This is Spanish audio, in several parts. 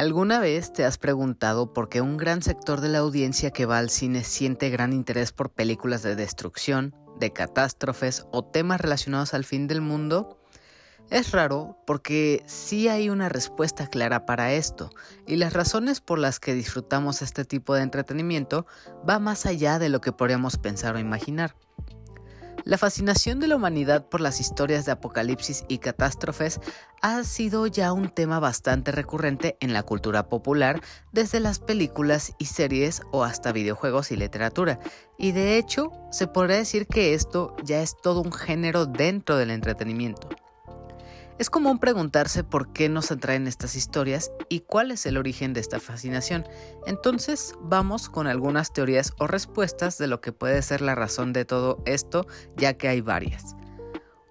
¿Alguna vez te has preguntado por qué un gran sector de la audiencia que va al cine siente gran interés por películas de destrucción, de catástrofes o temas relacionados al fin del mundo? Es raro porque sí hay una respuesta clara para esto, y las razones por las que disfrutamos este tipo de entretenimiento va más allá de lo que podríamos pensar o imaginar. La fascinación de la humanidad por las historias de apocalipsis y catástrofes ha sido ya un tema bastante recurrente en la cultura popular desde las películas y series o hasta videojuegos y literatura, y de hecho se podría decir que esto ya es todo un género dentro del entretenimiento. Es común preguntarse por qué nos atraen estas historias y cuál es el origen de esta fascinación. Entonces vamos con algunas teorías o respuestas de lo que puede ser la razón de todo esto, ya que hay varias.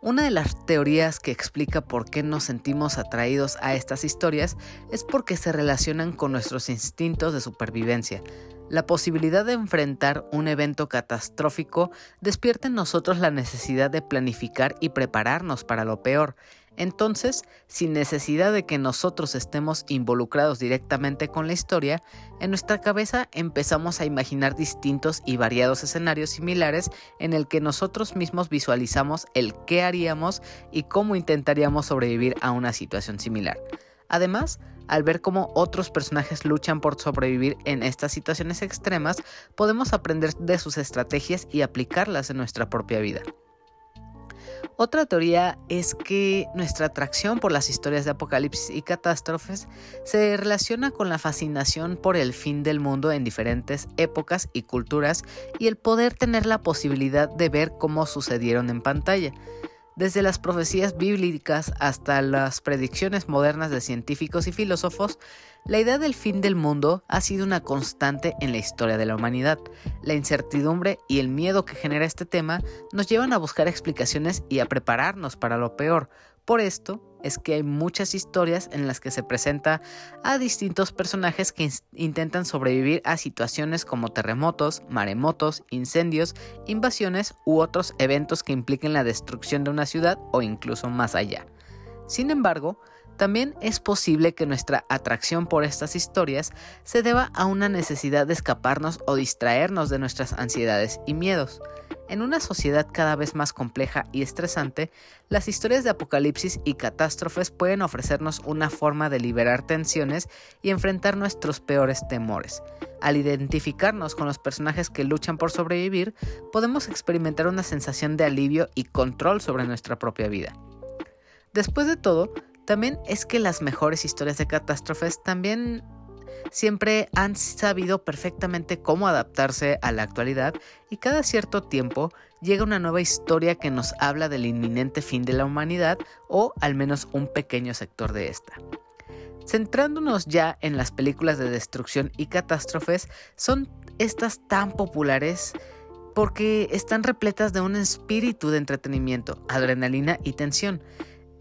Una de las teorías que explica por qué nos sentimos atraídos a estas historias es porque se relacionan con nuestros instintos de supervivencia. La posibilidad de enfrentar un evento catastrófico despierta en nosotros la necesidad de planificar y prepararnos para lo peor. Entonces, sin necesidad de que nosotros estemos involucrados directamente con la historia, en nuestra cabeza empezamos a imaginar distintos y variados escenarios similares en el que nosotros mismos visualizamos el qué haríamos y cómo intentaríamos sobrevivir a una situación similar. Además, al ver cómo otros personajes luchan por sobrevivir en estas situaciones extremas, podemos aprender de sus estrategias y aplicarlas en nuestra propia vida. Otra teoría es que nuestra atracción por las historias de apocalipsis y catástrofes se relaciona con la fascinación por el fin del mundo en diferentes épocas y culturas y el poder tener la posibilidad de ver cómo sucedieron en pantalla. Desde las profecías bíblicas hasta las predicciones modernas de científicos y filósofos, la idea del fin del mundo ha sido una constante en la historia de la humanidad. La incertidumbre y el miedo que genera este tema nos llevan a buscar explicaciones y a prepararnos para lo peor. Por esto, es que hay muchas historias en las que se presenta a distintos personajes que intentan sobrevivir a situaciones como terremotos, maremotos, incendios, invasiones u otros eventos que impliquen la destrucción de una ciudad o incluso más allá. Sin embargo, también es posible que nuestra atracción por estas historias se deba a una necesidad de escaparnos o distraernos de nuestras ansiedades y miedos. En una sociedad cada vez más compleja y estresante, las historias de apocalipsis y catástrofes pueden ofrecernos una forma de liberar tensiones y enfrentar nuestros peores temores. Al identificarnos con los personajes que luchan por sobrevivir, podemos experimentar una sensación de alivio y control sobre nuestra propia vida. Después de todo, también es que las mejores historias de catástrofes también siempre han sabido perfectamente cómo adaptarse a la actualidad y cada cierto tiempo llega una nueva historia que nos habla del inminente fin de la humanidad o al menos un pequeño sector de esta. Centrándonos ya en las películas de destrucción y catástrofes, son estas tan populares porque están repletas de un espíritu de entretenimiento, adrenalina y tensión.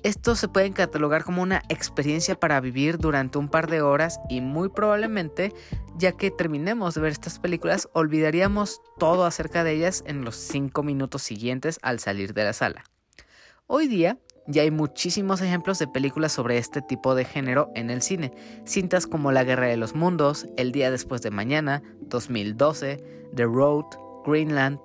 Estos se pueden catalogar como una experiencia para vivir durante un par de horas y muy probablemente, ya que terminemos de ver estas películas, olvidaríamos todo acerca de ellas en los 5 minutos siguientes al salir de la sala. Hoy día ya hay muchísimos ejemplos de películas sobre este tipo de género en el cine, cintas como La Guerra de los Mundos, El Día Después de Mañana, 2012, The Road, Greenland,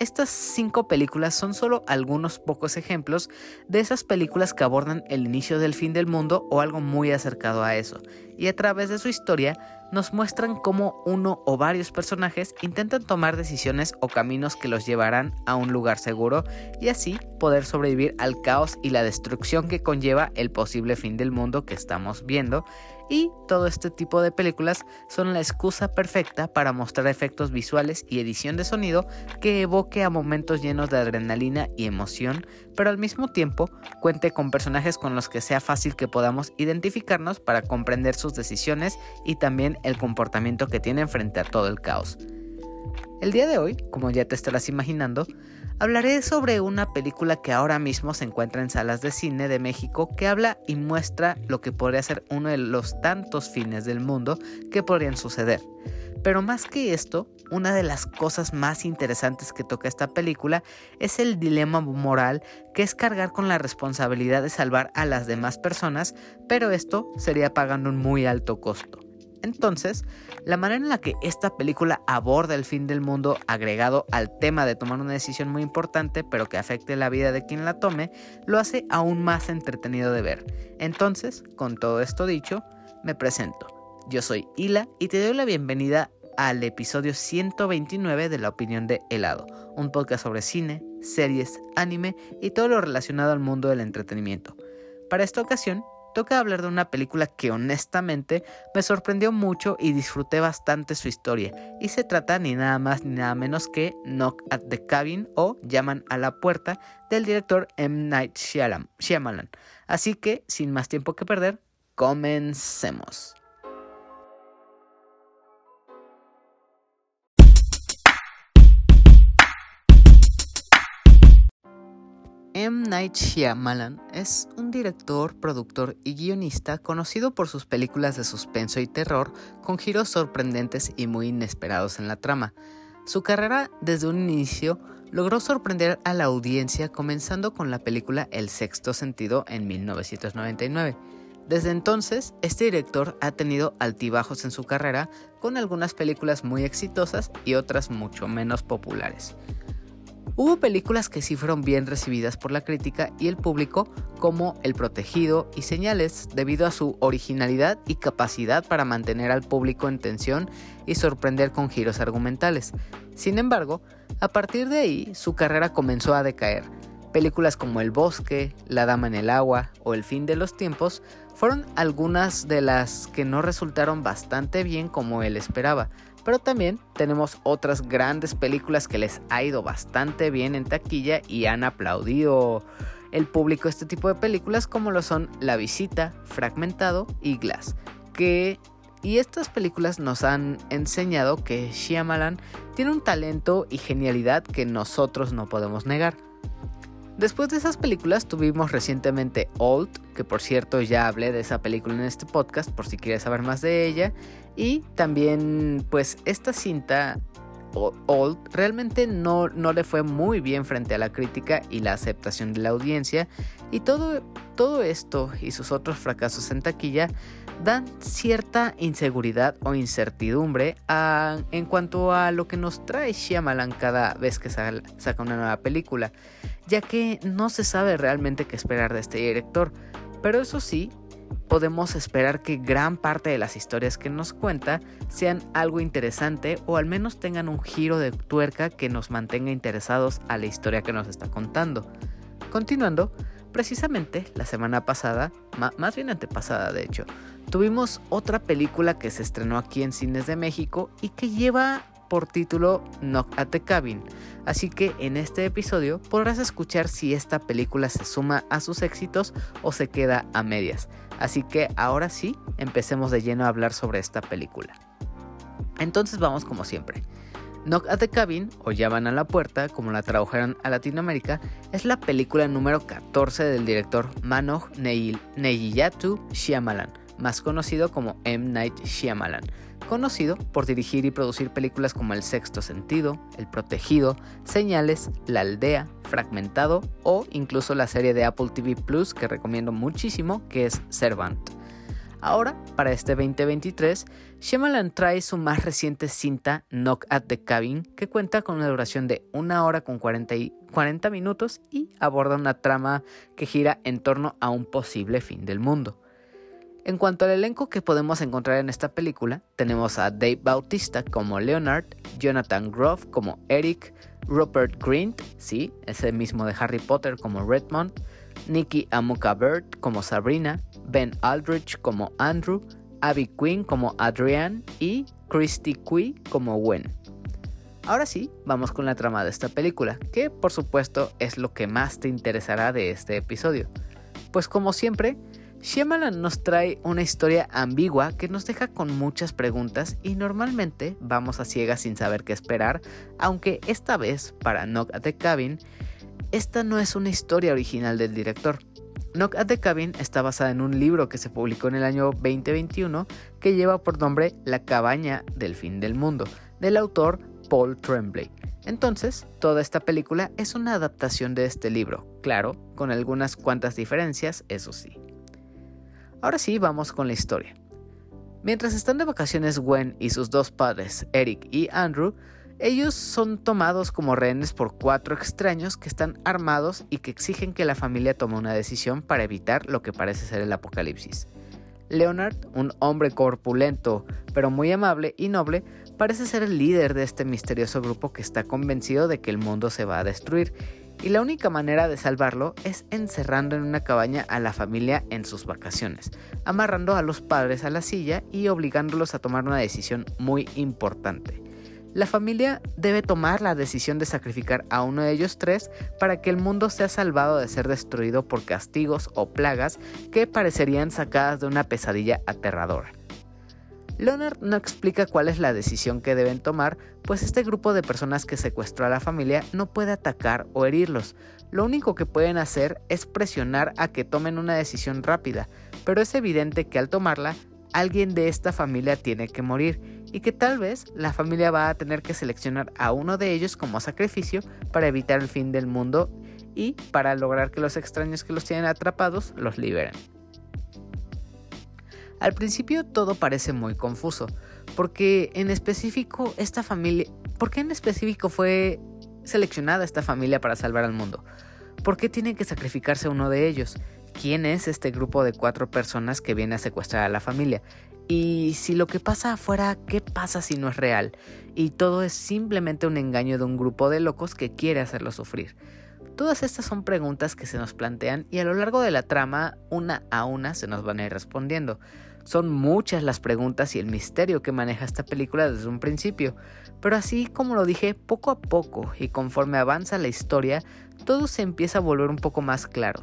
estas cinco películas son solo algunos pocos ejemplos de esas películas que abordan el inicio del fin del mundo o algo muy acercado a eso, y a través de su historia nos muestran cómo uno o varios personajes intentan tomar decisiones o caminos que los llevarán a un lugar seguro y así poder sobrevivir al caos y la destrucción que conlleva el posible fin del mundo que estamos viendo y todo este tipo de películas son la excusa perfecta para mostrar efectos visuales y edición de sonido que evoque a momentos llenos de adrenalina y emoción, pero al mismo tiempo cuente con personajes con los que sea fácil que podamos identificarnos para comprender sus decisiones y también el comportamiento que tienen frente a todo el caos. El día de hoy, como ya te estarás imaginando, hablaré sobre una película que ahora mismo se encuentra en salas de cine de México que habla y muestra lo que podría ser uno de los tantos fines del mundo que podrían suceder. Pero más que esto, una de las cosas más interesantes que toca esta película es el dilema moral que es cargar con la responsabilidad de salvar a las demás personas, pero esto sería pagando un muy alto costo. Entonces, la manera en la que esta película aborda el fin del mundo agregado al tema de tomar una decisión muy importante pero que afecte la vida de quien la tome, lo hace aún más entretenido de ver. Entonces, con todo esto dicho, me presento. Yo soy Hila y te doy la bienvenida al episodio 129 de La Opinión de Helado, un podcast sobre cine, series, anime y todo lo relacionado al mundo del entretenimiento. Para esta ocasión toca hablar de una película que honestamente me sorprendió mucho y disfruté bastante su historia. Y se trata ni nada más ni nada menos que Knock at the Cabin o Llaman a la Puerta del director M. Night Shyamalan. Así que, sin más tiempo que perder, comencemos. M. Night Shyamalan es un director, productor y guionista conocido por sus películas de suspenso y terror con giros sorprendentes y muy inesperados en la trama. Su carrera desde un inicio logró sorprender a la audiencia comenzando con la película El sexto sentido en 1999. Desde entonces, este director ha tenido altibajos en su carrera con algunas películas muy exitosas y otras mucho menos populares. Hubo películas que sí fueron bien recibidas por la crítica y el público, como El Protegido y Señales, debido a su originalidad y capacidad para mantener al público en tensión y sorprender con giros argumentales. Sin embargo, a partir de ahí su carrera comenzó a decaer. Películas como El Bosque, La Dama en el Agua o El Fin de los Tiempos fueron algunas de las que no resultaron bastante bien como él esperaba, pero también tenemos otras grandes películas que les ha ido bastante bien en taquilla y han aplaudido el público este tipo de películas como lo son La Visita, Fragmentado y Glass. Que y estas películas nos han enseñado que Shyamalan tiene un talento y genialidad que nosotros no podemos negar. Después de esas películas tuvimos recientemente Old, que por cierto ya hablé de esa película en este podcast por si quieres saber más de ella, y también pues esta cinta Old realmente no, no le fue muy bien frente a la crítica y la aceptación de la audiencia. Y todo, todo esto y sus otros fracasos en taquilla dan cierta inseguridad o incertidumbre en cuanto a lo que nos trae Shyamalan cada vez que saca una nueva película, ya que no se sabe realmente qué esperar de este director. Pero eso sí, podemos esperar que gran parte de las historias que nos cuenta sean algo interesante o al menos tengan un giro de tuerca que nos mantenga interesados a la historia que nos está contando. Continuando, precisamente la semana pasada, más bien antepasada de hecho, tuvimos otra película que se estrenó aquí en Cines de México y que lleva por título Knock at the Cabin. Así que en este episodio podrás escuchar si esta película se suma a sus éxitos o se queda a medias. Así que ahora sí, empecemos de lleno a hablar sobre esta película. Entonces vamos como siempre. Knock at the Cabin, o Llaman a la Puerta, como la tradujeron a Latinoamérica, es la película número 14 del director Manoj Neyiyatu Shyamalan, más conocido como M. Night Shyamalan, conocido por dirigir y producir películas como El Sexto Sentido, El Protegido, Señales, La Aldea, Fragmentado o incluso la serie de Apple TV Plus que recomiendo muchísimo que es Servant. Ahora, para este 2023, Shyamalan trae su más reciente cinta Knock at the Cabin, que cuenta con una duración de 1 hora con 40, 40 minutos y aborda una trama que gira en torno a un posible fin del mundo. En cuanto al elenco que podemos encontrar en esta película, tenemos a Dave Bautista como Leonard, Jonathan Groff como Eric, Rupert Grint, sí, ese mismo de Harry Potter como Redmond, Nikki Amuka Bird como Sabrina, Ben Aldrich como Andrew, Abby Quinn como Adrienne y Christy Cui como Gwen. Ahora sí, vamos con la trama de esta película, que por supuesto es lo que más te interesará de este episodio. Pues como siempre, Shyamalan nos trae una historia ambigua que nos deja con muchas preguntas y normalmente vamos a ciegas sin saber qué esperar, aunque esta vez, para Knock at the Cabin, esta no es una historia original del director. Knock at the Cabin está basada en un libro que se publicó en el año 2021 que lleva por nombre La cabaña del fin del mundo, del autor Paul Tremblay. Entonces, toda esta película es una adaptación de este libro, claro, con algunas cuantas diferencias, eso sí. Ahora sí, vamos con la historia. Mientras están de vacaciones Gwen y sus dos padres, Eric y Andrew, ellos son tomados como rehenes por cuatro extraños que están armados y que exigen que la familia tome una decisión para evitar lo que parece ser el apocalipsis. Leonard, un hombre corpulento pero muy amable y noble, parece ser el líder de este misterioso grupo que está convencido de que el mundo se va a destruir y la única manera de salvarlo es encerrando en una cabaña a la familia en sus vacaciones, amarrando a los padres a la silla y obligándolos a tomar una decisión muy importante. La familia debe tomar la decisión de sacrificar a uno de ellos tres para que el mundo sea salvado de ser destruido por castigos o plagas que parecerían sacadas de una pesadilla aterradora. Leonard no explica cuál es la decisión que deben tomar, pues este grupo de personas que secuestró a la familia no puede atacar o herirlos. Lo único que pueden hacer es presionar a que tomen una decisión rápida, pero es evidente que al tomarla, alguien de esta familia tiene que morir y que tal vez la familia va a tener que seleccionar a uno de ellos como sacrificio para evitar el fin del mundo y para lograr que los extraños que los tienen atrapados los liberen. Al principio todo parece muy confuso, porque en específico esta familia, ¿por qué en específico fue seleccionada esta familia para salvar al mundo? ¿Por qué tiene que sacrificarse uno de ellos? ¿Quién es este grupo de cuatro personas que viene a secuestrar a la familia? Y si lo que pasa afuera, ¿qué pasa si no es real? Y todo es simplemente un engaño de un grupo de locos que quiere hacerlo sufrir. Todas estas son preguntas que se nos plantean y a lo largo de la trama, una a una, se nos van a ir respondiendo. Son muchas las preguntas y el misterio que maneja esta película desde un principio, pero así como lo dije, poco a poco y conforme avanza la historia, todo se empieza a volver un poco más claro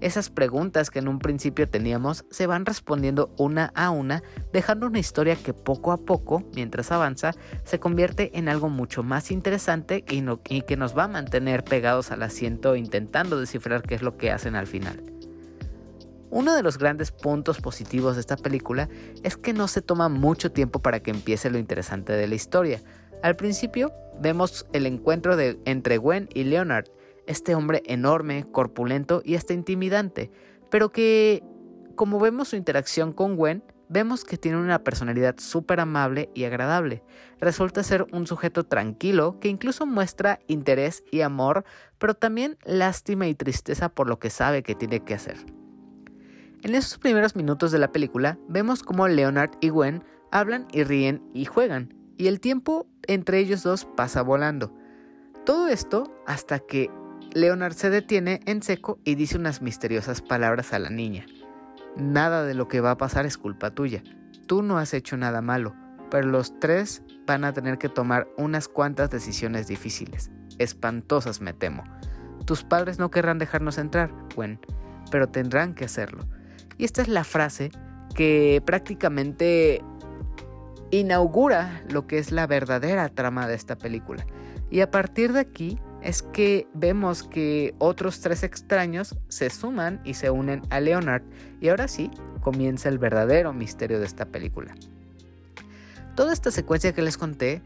esas preguntas que en un principio teníamos se van respondiendo una a una, dejando una historia que poco a poco, mientras avanza, se convierte en algo mucho más interesante y, que nos va a mantener pegados al asiento intentando descifrar qué es lo que hacen al final. Uno de los grandes puntos positivos de esta película es que no se toma mucho tiempo para que empiece lo interesante de la historia. Al principio vemos el encuentro entre Gwen y Leonard, este hombre enorme, corpulento y hasta intimidante, pero que, como vemos su interacción con Gwen, vemos que tiene una personalidad súper amable y agradable. Resulta ser un sujeto tranquilo que incluso muestra interés y amor, pero también lástima y tristeza por lo que sabe que tiene que hacer. En esos primeros minutos de la película vemos cómo Leonard y Gwen hablan y ríen y juegan, y el tiempo entre ellos dos pasa volando. Todo esto hasta que Leonard se detiene en seco y dice unas misteriosas palabras a la niña. Nada de lo que va a pasar es culpa tuya. Tú no has hecho nada malo, pero los tres van a tener que tomar unas cuantas decisiones difíciles. Espantosas, me temo. Tus padres no querrán dejarnos entrar, Gwen, pero tendrán que hacerlo. Y esta es la frase que prácticamente inaugura lo que es la verdadera trama de esta película. Y a partir de aquí es que vemos que otros tres extraños se suman y se unen a Leonard y ahora sí comienza el verdadero misterio de esta película. Toda esta secuencia que les conté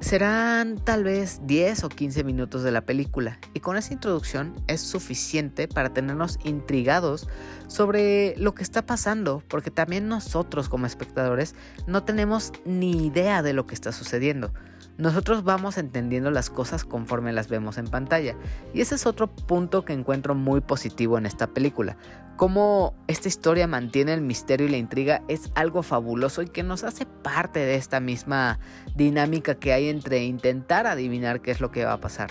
serán tal vez 10 o 15 minutos de la película y con esa introducción es suficiente para tenernos intrigados sobre lo que está pasando porque también nosotros como espectadores no tenemos ni idea de lo que está sucediendo nosotros vamos entendiendo las cosas conforme las vemos en pantalla. Y ese es otro punto que encuentro muy positivo en esta película. Cómo esta historia mantiene el misterio y la intriga es algo fabuloso y que nos hace parte de esta misma dinámica que hay entre intentar adivinar qué es lo que va a pasar.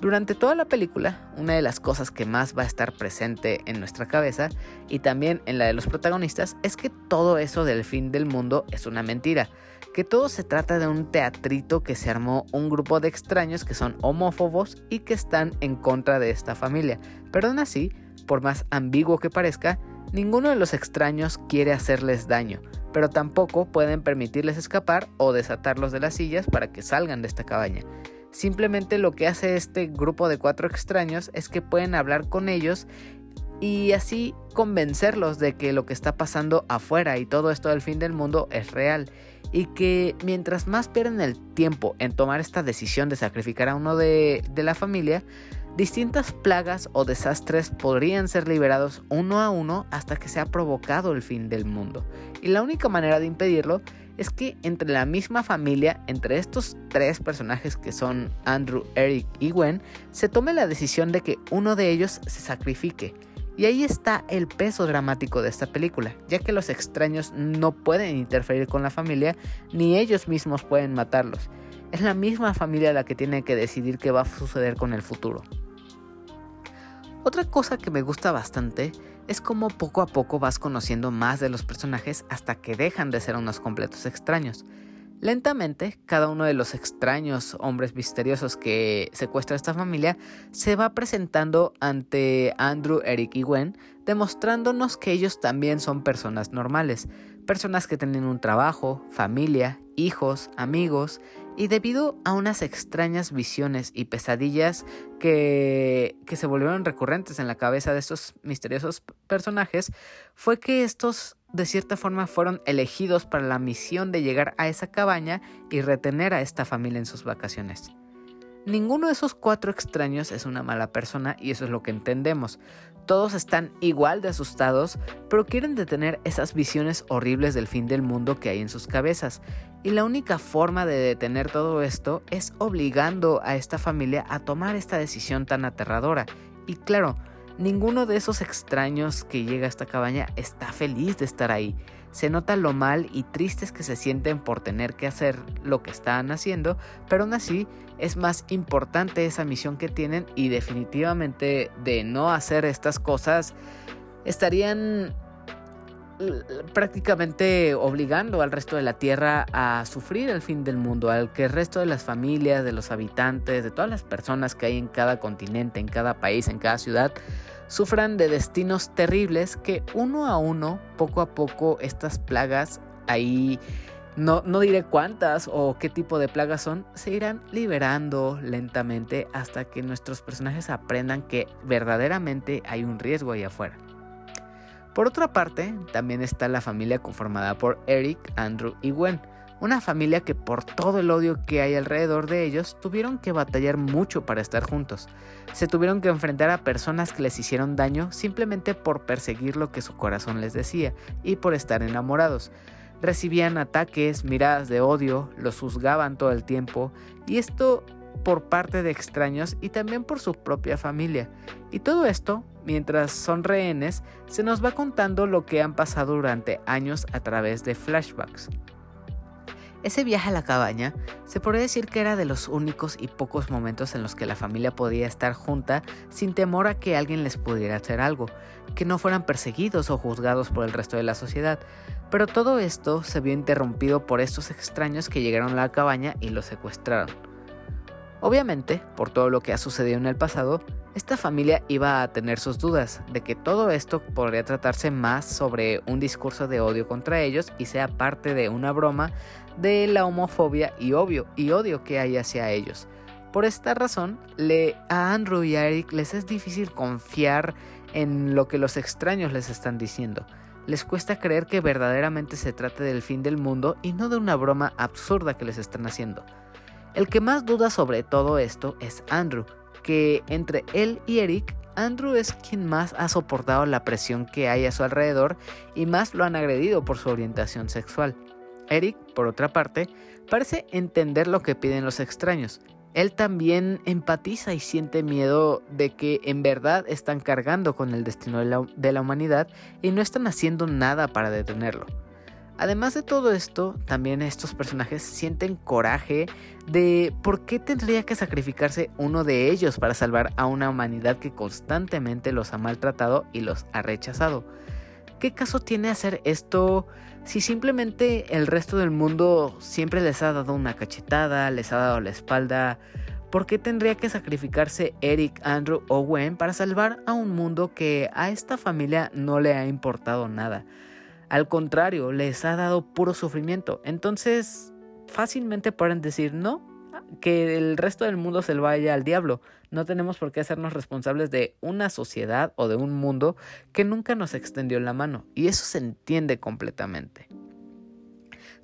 Durante toda la película, una de las cosas que más va a estar presente en nuestra cabeza y también en la de los protagonistas es que todo eso del fin del mundo es una mentira que todo se trata de un teatrito que se armó un grupo de extraños que son homófobos y que están en contra de esta familia. Pero aún así, por más ambiguo que parezca, ninguno de los extraños quiere hacerles daño, pero tampoco pueden permitirles escapar o desatarlos de las sillas para que salgan de esta cabaña. Simplemente lo que hace este grupo de cuatro extraños es que pueden hablar con ellos y así convencerlos de que lo que está pasando afuera y todo esto del fin del mundo es real y que mientras más pierden el tiempo en tomar esta decisión de sacrificar a uno de, de la familia, distintas plagas o desastres podrían ser liberados uno a uno hasta que se ha provocado el fin del mundo. Y la única manera de impedirlo es que entre la misma familia, entre estos tres personajes que son Andrew, Eric y Gwen, se tome la decisión de que uno de ellos se sacrifique. Y ahí está el peso dramático de esta película, ya que los extraños no pueden interferir con la familia, ni ellos mismos pueden matarlos. Es la misma familia la que tiene que decidir qué va a suceder con el futuro. Otra cosa que me gusta bastante es como poco a poco vas conociendo más de los personajes hasta que dejan de ser unos completos extraños. Lentamente, cada uno de los extraños hombres misteriosos que secuestra esta familia se va presentando ante Andrew, Eric y Gwen, demostrándonos que ellos también son personas normales, personas que tienen un trabajo, familia, hijos, amigos, y debido a unas extrañas visiones y pesadillas que, que se volvieron recurrentes en la cabeza de estos misteriosos personajes, fue que estos de cierta forma fueron elegidos para la misión de llegar a esa cabaña y retener a esta familia en sus vacaciones. Ninguno de esos cuatro extraños es una mala persona y eso es lo que entendemos. Todos están igual de asustados, pero quieren detener esas visiones horribles del fin del mundo que hay en sus cabezas. Y la única forma de detener todo esto es obligando a esta familia a tomar esta decisión tan aterradora. Y claro, Ninguno de esos extraños que llega a esta cabaña está feliz de estar ahí. Se nota lo mal y tristes que se sienten por tener que hacer lo que están haciendo, pero aún así es más importante esa misión que tienen y definitivamente de no hacer estas cosas estarían prácticamente obligando al resto de la Tierra a sufrir el fin del mundo, al que el resto de las familias, de los habitantes, de todas las personas que hay en cada continente, en cada país, en cada ciudad, sufran de destinos terribles que uno a uno, poco a poco, estas plagas ahí... No, no diré cuántas o qué tipo de plagas son, se irán liberando lentamente hasta que nuestros personajes aprendan que verdaderamente hay un riesgo ahí afuera. Por otra parte, también está la familia conformada por Eric, Andrew y Gwen, una familia que por todo el odio que hay alrededor de ellos tuvieron que batallar mucho para estar juntos. Se tuvieron que enfrentar a personas que les hicieron daño simplemente por perseguir lo que su corazón les decía y por estar enamorados. Recibían ataques, miradas de odio, los juzgaban todo el tiempo y esto por parte de extraños y también por su propia familia. Y todo esto, mientras son rehenes, se nos va contando lo que han pasado durante años a través de flashbacks. Ese viaje a la cabaña se podría decir que era de los únicos y pocos momentos en los que la familia podía estar junta sin temor a que alguien les pudiera hacer algo, que no fueran perseguidos o juzgados por el resto de la sociedad. Pero todo esto se vio interrumpido por estos extraños que llegaron a la cabaña y los secuestraron. Obviamente, por todo lo que ha sucedido en el pasado, esta familia iba a tener sus dudas de que todo esto podría tratarse más sobre un discurso de odio contra ellos y sea parte de una broma de la homofobia y, obvio, y odio que hay hacia ellos. Por esta razón, le, a Andrew y a Eric les es difícil confiar en lo que los extraños les están diciendo. Les cuesta creer que verdaderamente se trate del fin del mundo y no de una broma absurda que les están haciendo. El que más duda sobre todo esto es Andrew, que entre él y Eric, Andrew es quien más ha soportado la presión que hay a su alrededor y más lo han agredido por su orientación sexual. Eric, por otra parte, parece entender lo que piden los extraños. Él también empatiza y siente miedo de que en verdad están cargando con el destino de la, de la humanidad y no están haciendo nada para detenerlo. Además de todo esto, también estos personajes sienten coraje de por qué tendría que sacrificarse uno de ellos para salvar a una humanidad que constantemente los ha maltratado y los ha rechazado. ¿Qué caso tiene hacer esto si simplemente el resto del mundo siempre les ha dado una cachetada, les ha dado la espalda? ¿Por qué tendría que sacrificarse Eric, Andrew o Gwen para salvar a un mundo que a esta familia no le ha importado nada? Al contrario, les ha dado puro sufrimiento. Entonces, fácilmente pueden decir, no, que el resto del mundo se vaya al diablo. No tenemos por qué hacernos responsables de una sociedad o de un mundo que nunca nos extendió la mano. Y eso se entiende completamente.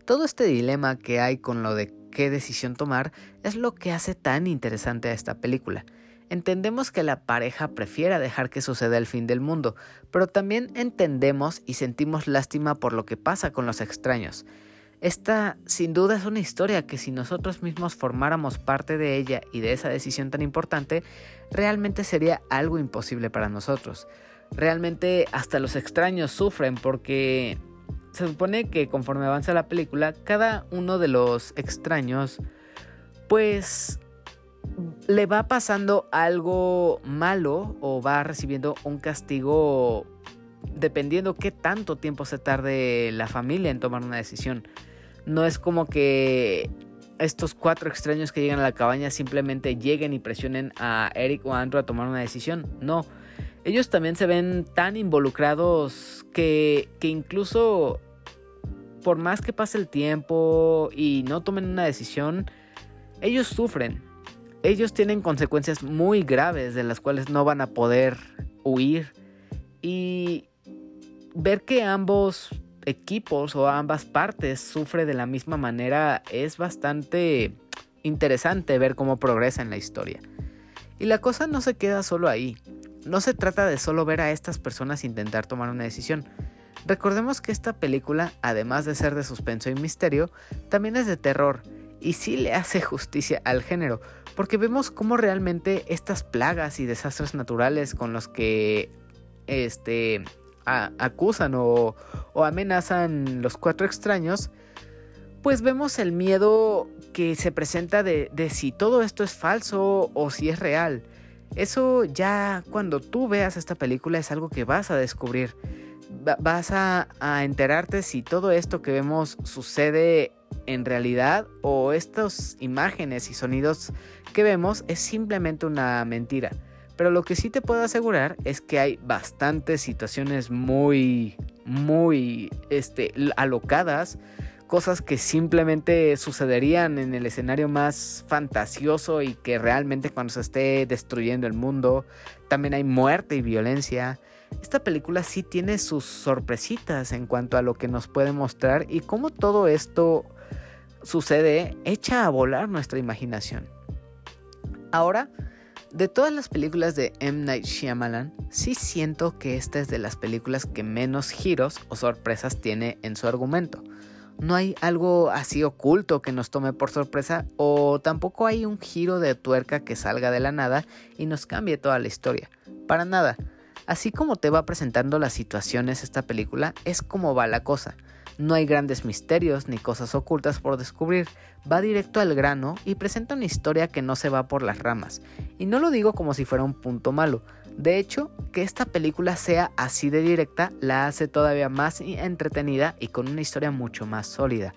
Todo este dilema que hay con lo de qué decisión tomar es lo que hace tan interesante a esta película. Entendemos que la pareja prefiera dejar que suceda el fin del mundo, pero también entendemos y sentimos lástima por lo que pasa con los extraños. Esta sin duda es una historia que si nosotros mismos formáramos parte de ella y de esa decisión tan importante, realmente sería algo imposible para nosotros. Realmente hasta los extraños sufren porque se supone que conforme avanza la película, cada uno de los extraños pues le va pasando algo malo o va recibiendo un castigo dependiendo qué tanto tiempo se tarde la familia en tomar una decisión. No es como que estos cuatro extraños que llegan a la cabaña simplemente lleguen y presionen a Eric o Andrew a tomar una decisión. No. Ellos también se ven tan involucrados que, que incluso por más que pase el tiempo y no tomen una decisión, ellos sufren. Ellos tienen consecuencias muy graves de las cuales no van a poder huir. Y ver que ambos equipos o ambas partes sufre de la misma manera es bastante interesante ver cómo progresa en la historia. Y la cosa no se queda solo ahí. No se trata de solo ver a estas personas intentar tomar una decisión. Recordemos que esta película, además de ser de suspenso y misterio, también es de terror y sí le hace justicia al género, porque vemos cómo realmente estas plagas y desastres naturales con los que este acusan o, amenazan los cuatro extraños, pues vemos el miedo que se presenta de, si todo esto es falso o si es real. Eso ya cuando tú veas esta película es algo que vas a descubrir. vas a, enterarte si todo esto que vemos sucede en realidad o estas imágenes y sonidos que vemos es simplemente una mentira. Pero lo que sí te puedo asegurar es que hay bastantes situaciones muy, muy, este, alocadas. Cosas que simplemente sucederían en el escenario más fantasioso y que realmente cuando se esté destruyendo el mundo, también hay muerte y violencia. Esta película sí tiene sus sorpresitas en cuanto a lo que nos puede mostrar y cómo todo esto sucede echa a volar nuestra imaginación. Ahora, de todas las películas de M. Night Shyamalan, sí siento que esta es de las películas que menos giros o sorpresas tiene en su argumento. No hay algo así oculto que nos tome por sorpresa o tampoco hay un giro de tuerca que salga de la nada y nos cambie toda la historia. Para nada. Así como te va presentando las situaciones esta película, es como va la cosa. No hay grandes misterios ni cosas ocultas por descubrir, va directo al grano y presenta una historia que no se va por las ramas. Y no lo digo como si fuera un punto malo, de hecho, que esta película sea así de directa la hace todavía más entretenida y con una historia mucho más sólida.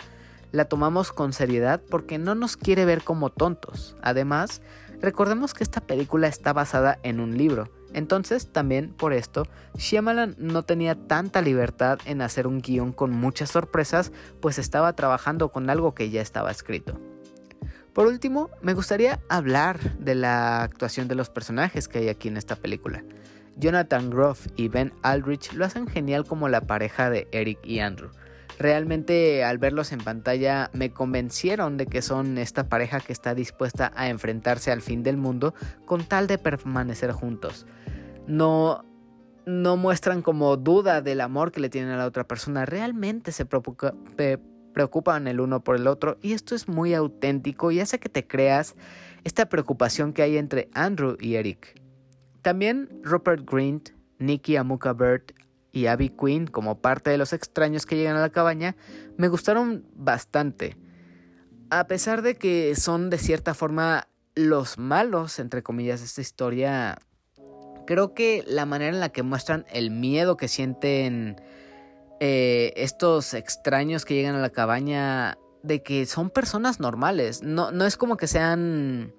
La tomamos con seriedad porque no nos quiere ver como tontos. Además, recordemos que esta película está basada en un libro, entonces, también por esto, Shyamalan no tenía tanta libertad en hacer un guion con muchas sorpresas, pues estaba trabajando con algo que ya estaba escrito. Por último, me gustaría hablar de la actuación de los personajes que hay aquí en esta película. Jonathan Groff y Ben Aldrich lo hacen genial como la pareja de Eric y Andrew. Realmente al verlos en pantalla me convencieron de que son esta pareja que está dispuesta a enfrentarse al fin del mundo con tal de permanecer juntos. No, no muestran como duda del amor que le tienen a la otra persona, realmente se preocupan el uno por el otro y esto es muy auténtico y hace que te creas esta preocupación que hay entre Andrew y Eric. También Rupert Grint, Nicky Amuka Bird, y Abby Quinn como parte de los extraños que llegan a la cabaña me gustaron bastante. A pesar de que son de cierta forma los malos, entre comillas, de esta historia, creo que la manera en la que muestran el miedo que sienten eh, estos extraños que llegan a la cabaña, de que son personas normales, no, no es como que sean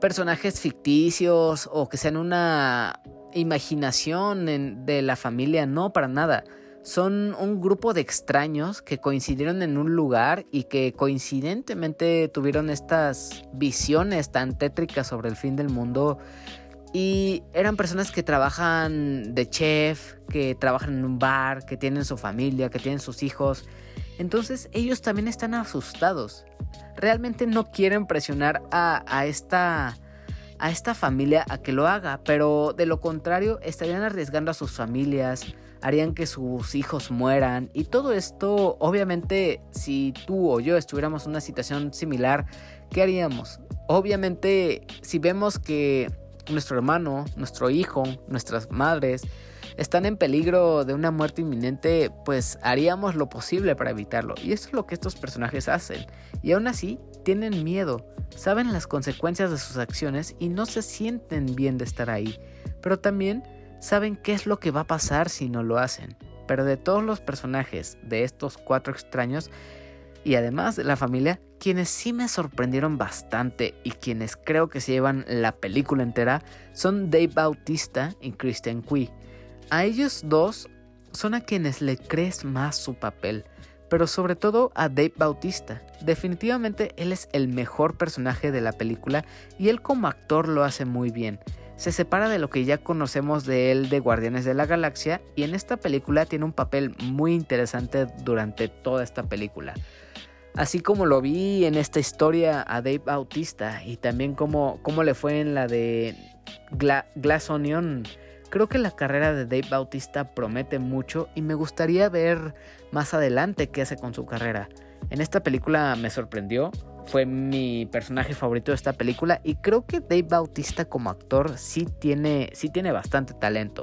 personajes ficticios o que sean una imaginación de la familia, no, para nada. son un grupo de extraños que coincidieron en un lugar y que coincidentemente tuvieron estas visiones tan tétricas sobre el fin del mundo. Y eran personas que trabajan de chef, que trabajan en un bar, que tienen su familia, que tienen sus hijos. Entonces ellos también están asustados. Realmente no quieren presionar a, esta a esta familia a que lo haga, pero de lo contrario estarían arriesgando a sus familias, harían que sus hijos mueran y todo esto obviamente si tú o yo estuviéramos en una situación similar, ¿qué haríamos? Obviamente si vemos que nuestro hermano, nuestro hijo, nuestras madres están en peligro de una muerte inminente, pues haríamos lo posible para evitarlo. Y eso es lo que estos personajes hacen. Y aún así, tienen miedo, saben las consecuencias de sus acciones y no se sienten bien de estar ahí. Pero también saben qué es lo que va a pasar si no lo hacen. Pero de todos los personajes de estos cuatro extraños, y además de la familia, quienes sí me sorprendieron bastante y quienes creo que se llevan la película entera son Dave Bautista y Christian Cui. A ellos dos son a quienes le crees más su papel, pero sobre todo a Dave Bautista. Definitivamente él es el mejor personaje de la película y él como actor lo hace muy bien. Se separa de lo que ya conocemos de él de Guardianes de la Galaxia y en esta película tiene un papel muy interesante durante toda esta película. Así como lo vi en esta historia a Dave Bautista y también como, le fue en la de Glass Onion Creo que la carrera de Dave Bautista promete mucho y me gustaría ver más adelante qué hace con su carrera. En esta película me sorprendió, fue mi personaje favorito de esta película y creo que Dave Bautista como actor sí tiene, sí tiene bastante talento.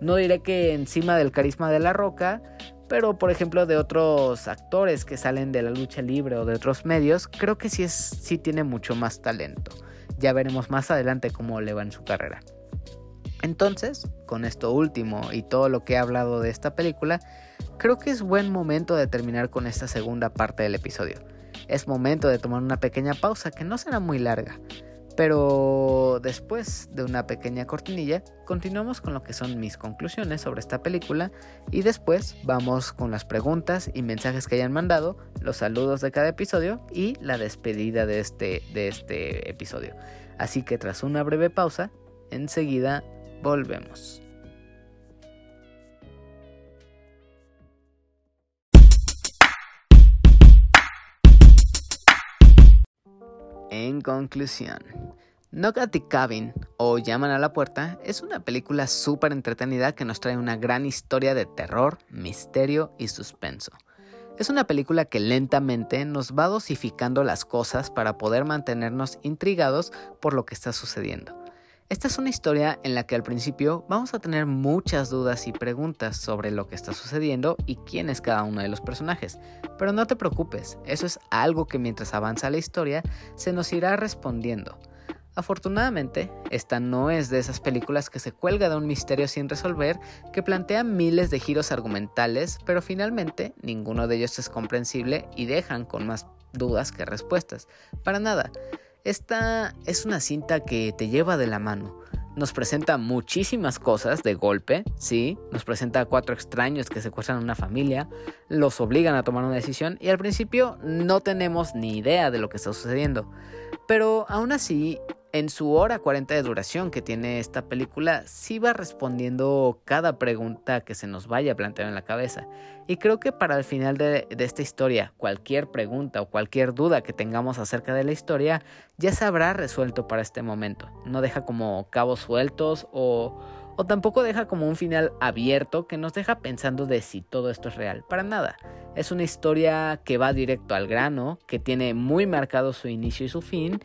No diré que encima del carisma de La Roca, pero por ejemplo de otros actores que salen de la lucha libre o de otros medios, creo que sí, es, sí tiene mucho más talento. Ya veremos más adelante cómo le va en su carrera. Entonces, con esto último y todo lo que he hablado de esta película, creo que es buen momento de terminar con esta segunda parte del episodio. Es momento de tomar una pequeña pausa que no será muy larga, pero después de una pequeña cortinilla, continuamos con lo que son mis conclusiones sobre esta película y después vamos con las preguntas y mensajes que hayan mandado, los saludos de cada episodio y la despedida de este, de este episodio. Así que tras una breve pausa, enseguida Volvemos. En conclusión, Knock at the Cabin o Llaman a la Puerta es una película súper entretenida que nos trae una gran historia de terror, misterio y suspenso. Es una película que lentamente nos va dosificando las cosas para poder mantenernos intrigados por lo que está sucediendo. Esta es una historia en la que al principio vamos a tener muchas dudas y preguntas sobre lo que está sucediendo y quién es cada uno de los personajes, pero no te preocupes, eso es algo que mientras avanza la historia se nos irá respondiendo. Afortunadamente, esta no es de esas películas que se cuelga de un misterio sin resolver, que plantea miles de giros argumentales, pero finalmente ninguno de ellos es comprensible y dejan con más dudas que respuestas. Para nada. Esta es una cinta que te lleva de la mano. Nos presenta muchísimas cosas de golpe, sí, nos presenta a cuatro extraños que secuestran a una familia, los obligan a tomar una decisión y al principio no tenemos ni idea de lo que está sucediendo. Pero aún así en su hora 40 de duración que tiene esta película, sí va respondiendo cada pregunta que se nos vaya planteando en la cabeza. Y creo que para el final de, de, esta historia, cualquier pregunta o cualquier duda que tengamos acerca de la historia ya se habrá resuelto para este momento. No deja como cabos sueltos o, o tampoco deja como un final abierto que nos deja pensando de si todo esto es real. Para nada. Es una historia que va directo al grano, que tiene muy marcado su inicio y su fin,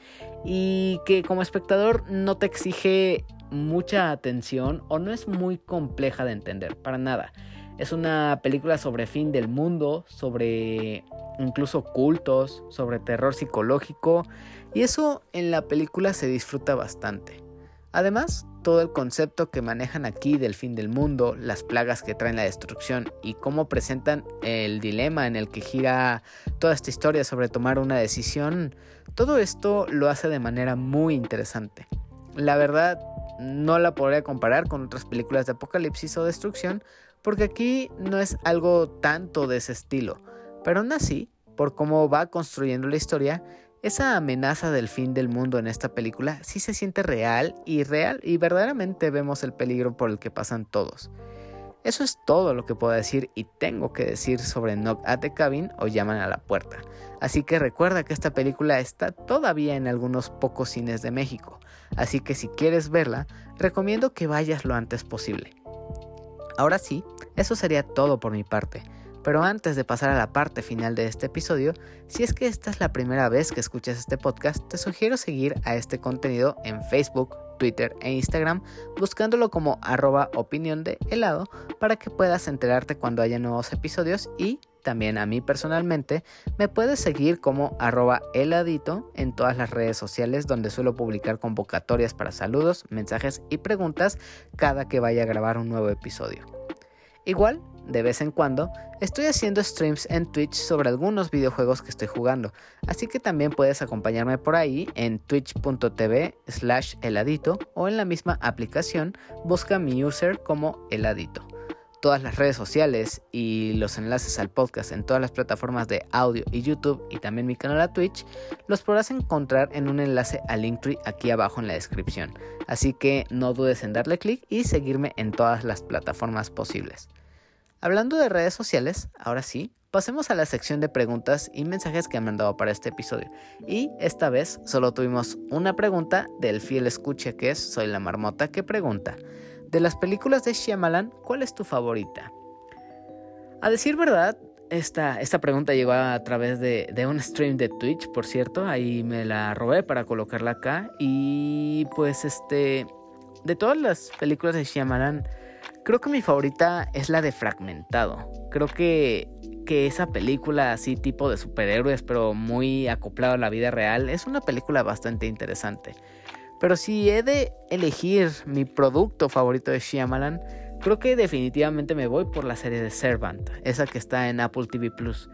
y que como espectador no te exige mucha atención o no es muy compleja de entender, para nada. Es una película sobre fin del mundo, sobre incluso cultos, sobre terror psicológico, y eso en la película se disfruta bastante. Además, todo el concepto que manejan aquí del fin del mundo, las plagas que traen la destrucción y cómo presentan el dilema en el que gira toda esta historia sobre tomar una decisión, todo esto lo hace de manera muy interesante. La verdad, no la podría comparar con otras películas de apocalipsis o destrucción porque aquí no es algo tanto de ese estilo, pero aún así, por cómo va construyendo la historia, esa amenaza del fin del mundo en esta película sí se siente real y real y verdaderamente vemos el peligro por el que pasan todos. Eso es todo lo que puedo decir y tengo que decir sobre Knock at the Cabin o Llaman a la Puerta. Así que recuerda que esta película está todavía en algunos pocos cines de México, así que si quieres verla, recomiendo que vayas lo antes posible. Ahora sí, eso sería todo por mi parte. Pero antes de pasar a la parte final de este episodio, si es que esta es la primera vez que escuchas este podcast, te sugiero seguir a este contenido en Facebook, Twitter e Instagram buscándolo como arroba opinión de helado para que puedas enterarte cuando haya nuevos episodios y también a mí personalmente me puedes seguir como arroba heladito en todas las redes sociales donde suelo publicar convocatorias para saludos, mensajes y preguntas cada que vaya a grabar un nuevo episodio. Igual de vez en cuando, estoy haciendo streams en Twitch sobre algunos videojuegos que estoy jugando, así que también puedes acompañarme por ahí en twitch.tv slash heladito o en la misma aplicación busca mi user como heladito. Todas las redes sociales y los enlaces al podcast en todas las plataformas de audio y YouTube y también mi canal a Twitch los podrás encontrar en un enlace al Linktree aquí abajo en la descripción. Así que no dudes en darle clic y seguirme en todas las plataformas posibles. Hablando de redes sociales, ahora sí, pasemos a la sección de preguntas y mensajes que han mandado para este episodio. Y esta vez solo tuvimos una pregunta del fiel escucha que es Soy la Marmota que pregunta, de las películas de Shyamalan, ¿cuál es tu favorita? A decir verdad, esta, esta pregunta llegó a través de, de, un stream de Twitch, por cierto, ahí me la robé para colocarla acá. Y pues este, de todas las películas de Shyamalan, Creo que mi favorita es la de Fragmentado. Creo que, que esa película así tipo de superhéroes, pero muy acoplado a la vida real, es una película bastante interesante. Pero si he de elegir mi producto favorito de Shyamalan, creo que definitivamente me voy por la serie de Servant, esa que está en Apple TV Plus.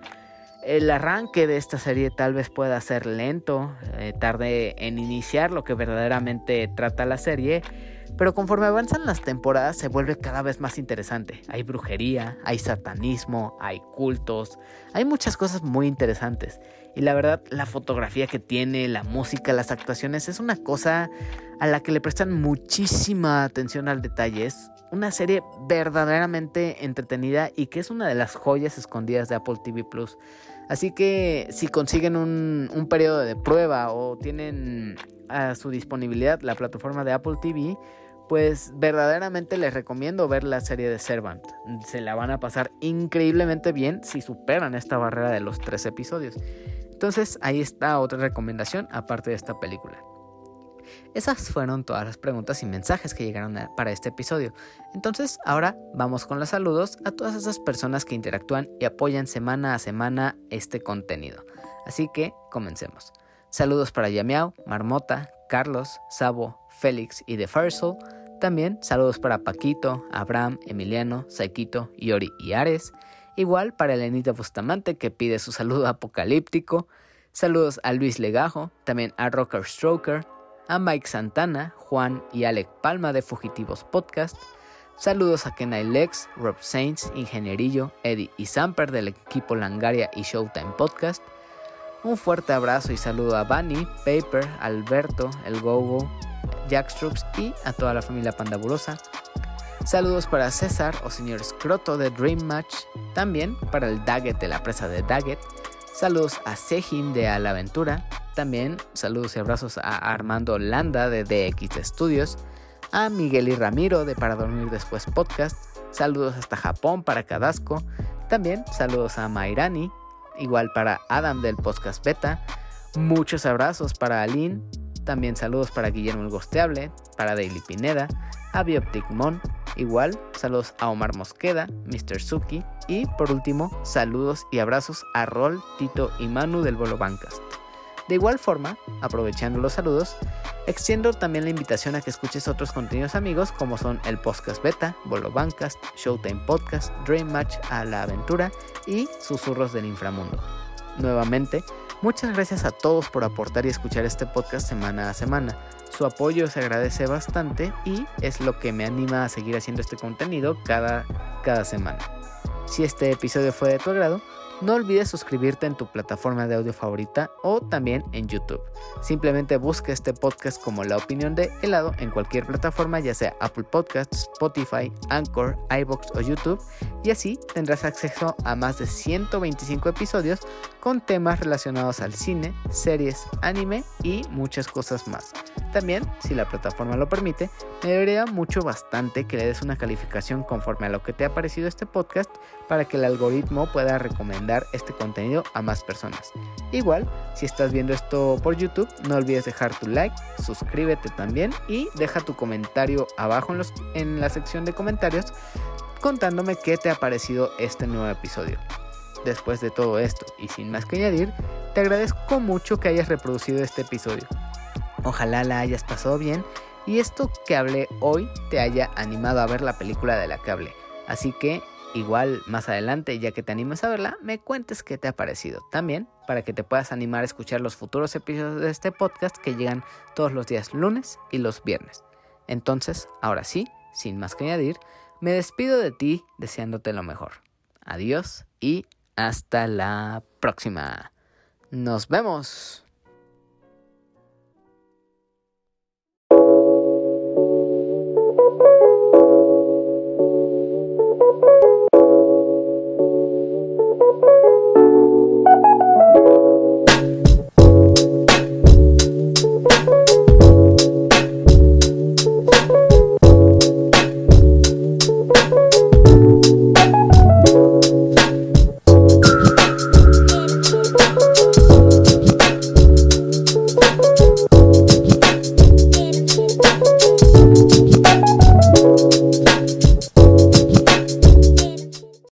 El arranque de esta serie tal vez pueda ser lento, eh, tarde en iniciar lo que verdaderamente trata la serie, pero conforme avanzan las temporadas se vuelve cada vez más interesante. Hay brujería, hay satanismo, hay cultos, hay muchas cosas muy interesantes. Y la verdad, la fotografía que tiene, la música, las actuaciones, es una cosa a la que le prestan muchísima atención al detalle. Es una serie verdaderamente entretenida y que es una de las joyas escondidas de Apple TV Plus. Así que si consiguen un, un periodo de prueba o tienen a su disponibilidad la plataforma de Apple TV, pues verdaderamente les recomiendo ver la serie de Servant. Se la van a pasar increíblemente bien si superan esta barrera de los tres episodios. Entonces ahí está otra recomendación aparte de esta película. Esas fueron todas las preguntas y mensajes que llegaron para este episodio. Entonces ahora vamos con los saludos a todas esas personas que interactúan y apoyan semana a semana este contenido. Así que comencemos. Saludos para Yamiao, Marmota, Carlos, Sabo, Félix y The Soul. También saludos para Paquito, Abraham, Emiliano, Saikito, Yori y Ares. Igual para Elenita Bustamante que pide su saludo apocalíptico. Saludos a Luis Legajo, también a Rocker Stroker, a Mike Santana, Juan y Alec Palma de Fugitivos Podcast. Saludos a Kenai Lex, Rob Saints, Ingenierillo, Eddie y Samper del equipo Langaria y Showtime Podcast. Un fuerte abrazo y saludo a Bunny, Paper, Alberto, El Gogo, Jackstrokes y a toda la familia pandabulosa. Saludos para César o señor Scroto de Dream Match, también para el Daggett de la presa de Daggett. Saludos a Sejin de A la Aventura, también saludos y abrazos a Armando Landa de DX Studios, a Miguel y Ramiro de Para Dormir Después Podcast, saludos hasta Japón para Cadasco, también saludos a Mairani, igual para Adam del Podcast Beta, muchos abrazos para Aline, también saludos para Guillermo el Gosteable, para Daily Pineda, a Mon, igual saludos a Omar Mosqueda, Mr. Suki y por último saludos y abrazos a Rol, Tito y Manu del Bolo Bancast. De igual forma, aprovechando los saludos, extiendo también la invitación a que escuches otros contenidos amigos como son el Podcast Beta, Bolo Bancast, Showtime Podcast, Dream Match a la Aventura y Susurros del Inframundo. Nuevamente, Muchas gracias a todos por aportar y escuchar este podcast semana a semana. Su apoyo se agradece bastante y es lo que me anima a seguir haciendo este contenido cada, cada semana. Si este episodio fue de tu agrado, no olvides suscribirte en tu plataforma de audio favorita o también en YouTube. Simplemente busca este podcast como La Opinión de Helado en cualquier plataforma, ya sea Apple Podcasts, Spotify, Anchor, iBox o YouTube, y así tendrás acceso a más de 125 episodios con temas relacionados al cine, series, anime y muchas cosas más. También, si la plataforma lo permite, me debería mucho bastante que le des una calificación conforme a lo que te ha parecido este podcast para que el algoritmo pueda recomendar este contenido a más personas. Igual, si estás viendo esto por YouTube, no olvides dejar tu like, suscríbete también y deja tu comentario abajo en, en la sección de comentarios contándome qué te ha parecido este nuevo episodio. Después de todo esto y sin más que añadir, te agradezco mucho que hayas reproducido este episodio. Ojalá la hayas pasado bien y esto que hablé hoy te haya animado a ver la película de la que hablé. Así que igual más adelante, ya que te animes a verla, me cuentes qué te ha parecido. También para que te puedas animar a escuchar los futuros episodios de este podcast que llegan todos los días lunes y los viernes. Entonces, ahora sí, sin más que añadir, me despido de ti deseándote lo mejor. Adiós y hasta la próxima. Nos vemos.